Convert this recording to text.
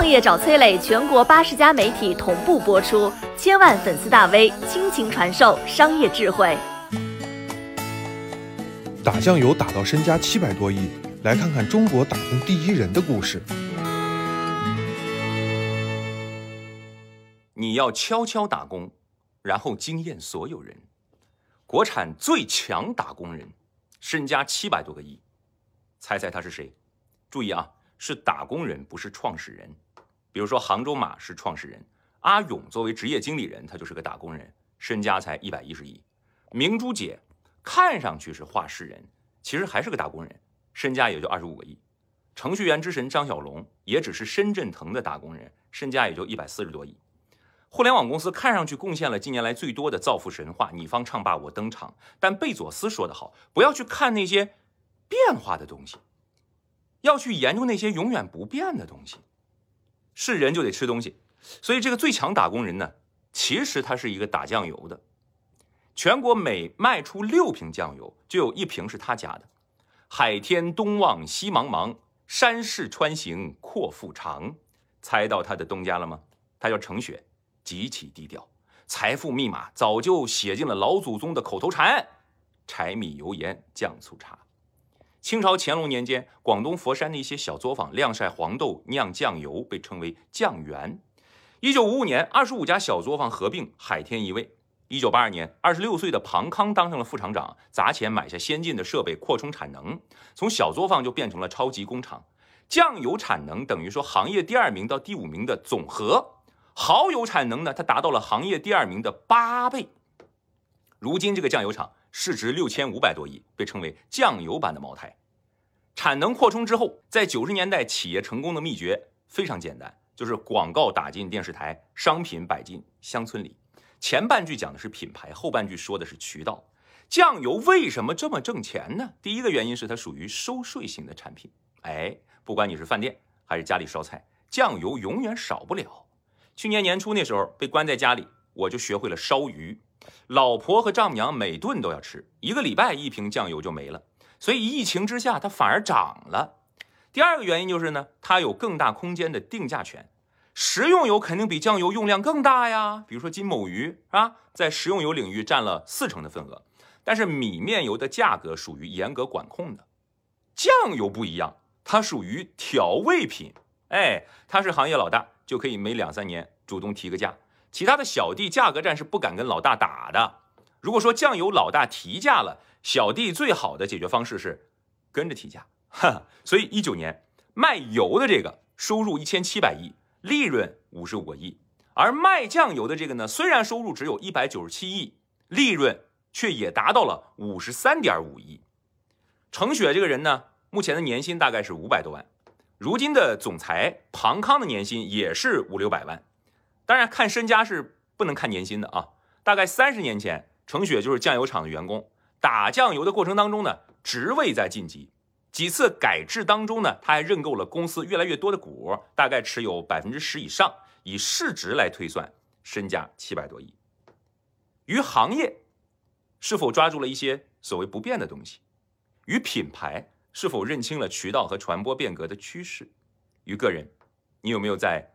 创业找崔磊，全国八十家媒体同步播出，千万粉丝大 V 倾情传授商业智慧。打酱油打到身家七百多亿，来看看中国打工第一人的故事。你要悄悄打工，然后惊艳所有人。国产最强打工人，身家七百多个亿，猜猜他是谁？注意啊，是打工人，不是创始人。比如说杭州马是创始人，阿勇作为职业经理人，他就是个打工人，身家才一百一十亿。明珠姐。看上去是话事人，其实还是个打工人，身家也就二十五个亿。程序员之神张小龙也只是深圳腾的打工人，身家也就一百四十多亿。互联网公司看上去贡献了近年来最多的造富神话，你方唱罢我登场。但贝佐斯说得好，不要去看那些变化的东西，要去研究那些永远不变的东西。是人就得吃东西，所以这个最强打工人呢，其实他是一个打酱油的。全国每卖出六瓶酱油，就有一瓶是他家的。海天东望西茫茫，山势穿行阔腹长。猜到他的东家了吗？他叫程雪，极其低调。财富密码早就写进了老祖宗的口头禅：柴米油盐酱醋茶。清朝乾隆年间，广东佛山的一些小作坊晾晒黄豆酿酱油，被称为酱园。一九五五年，二十五家小作坊合并，海天一味。一九八二年，二十六岁的庞康当上了副厂长，砸钱买下先进的设备，扩充产能，从小作坊就变成了超级工厂。酱油产能等于说行业第二名到第五名的总和，蚝油产能呢，它达到了行业第二名的八倍。如今这个酱油厂市值六千五百多亿，被称为酱油版的茅台。产能扩充之后，在九十年代企业成功的秘诀非常简单，就是广告打进电视台，商品摆进乡村里。前半句讲的是品牌，后半句说的是渠道。酱油为什么这么挣钱呢？第一个原因是它属于收税型的产品。哎，不管你是饭店还是家里烧菜，酱油永远少不了。去年年初那时候被关在家里，我就学会了烧鱼。老婆和丈母娘每顿都要吃，一个礼拜一瓶酱油就没了。所以疫情之下，它反而涨了。第二个原因就是呢，它有更大空间的定价权。食用油肯定比酱油用量更大呀，比如说金某鱼是吧，在食用油领域占了四成的份额，但是米面油的价格属于严格管控的，酱油不一样，它属于调味品，哎，它是行业老大，就可以每两三年主动提个价，其他的小弟价格战是不敢跟老大打的。如果说酱油老大提价了，小弟最好的解决方式是跟着提价，哈，所以一九年卖油的这个收入一千七百亿。利润五十五个亿，而卖酱油的这个呢，虽然收入只有一百九十七亿，利润却也达到了五十三点五亿。程雪这个人呢，目前的年薪大概是五百多万，如今的总裁庞康的年薪也是五六百万。当然，看身家是不能看年薪的啊。大概三十年前，程雪就是酱油厂的员工，打酱油的过程当中呢，职位在晋级。几次改制当中呢，他还认购了公司越来越多的股，大概持有百分之十以上，以市值来推算，身价七百多亿。于行业是否抓住了一些所谓不变的东西？与品牌是否认清了渠道和传播变革的趋势？与个人，你有没有在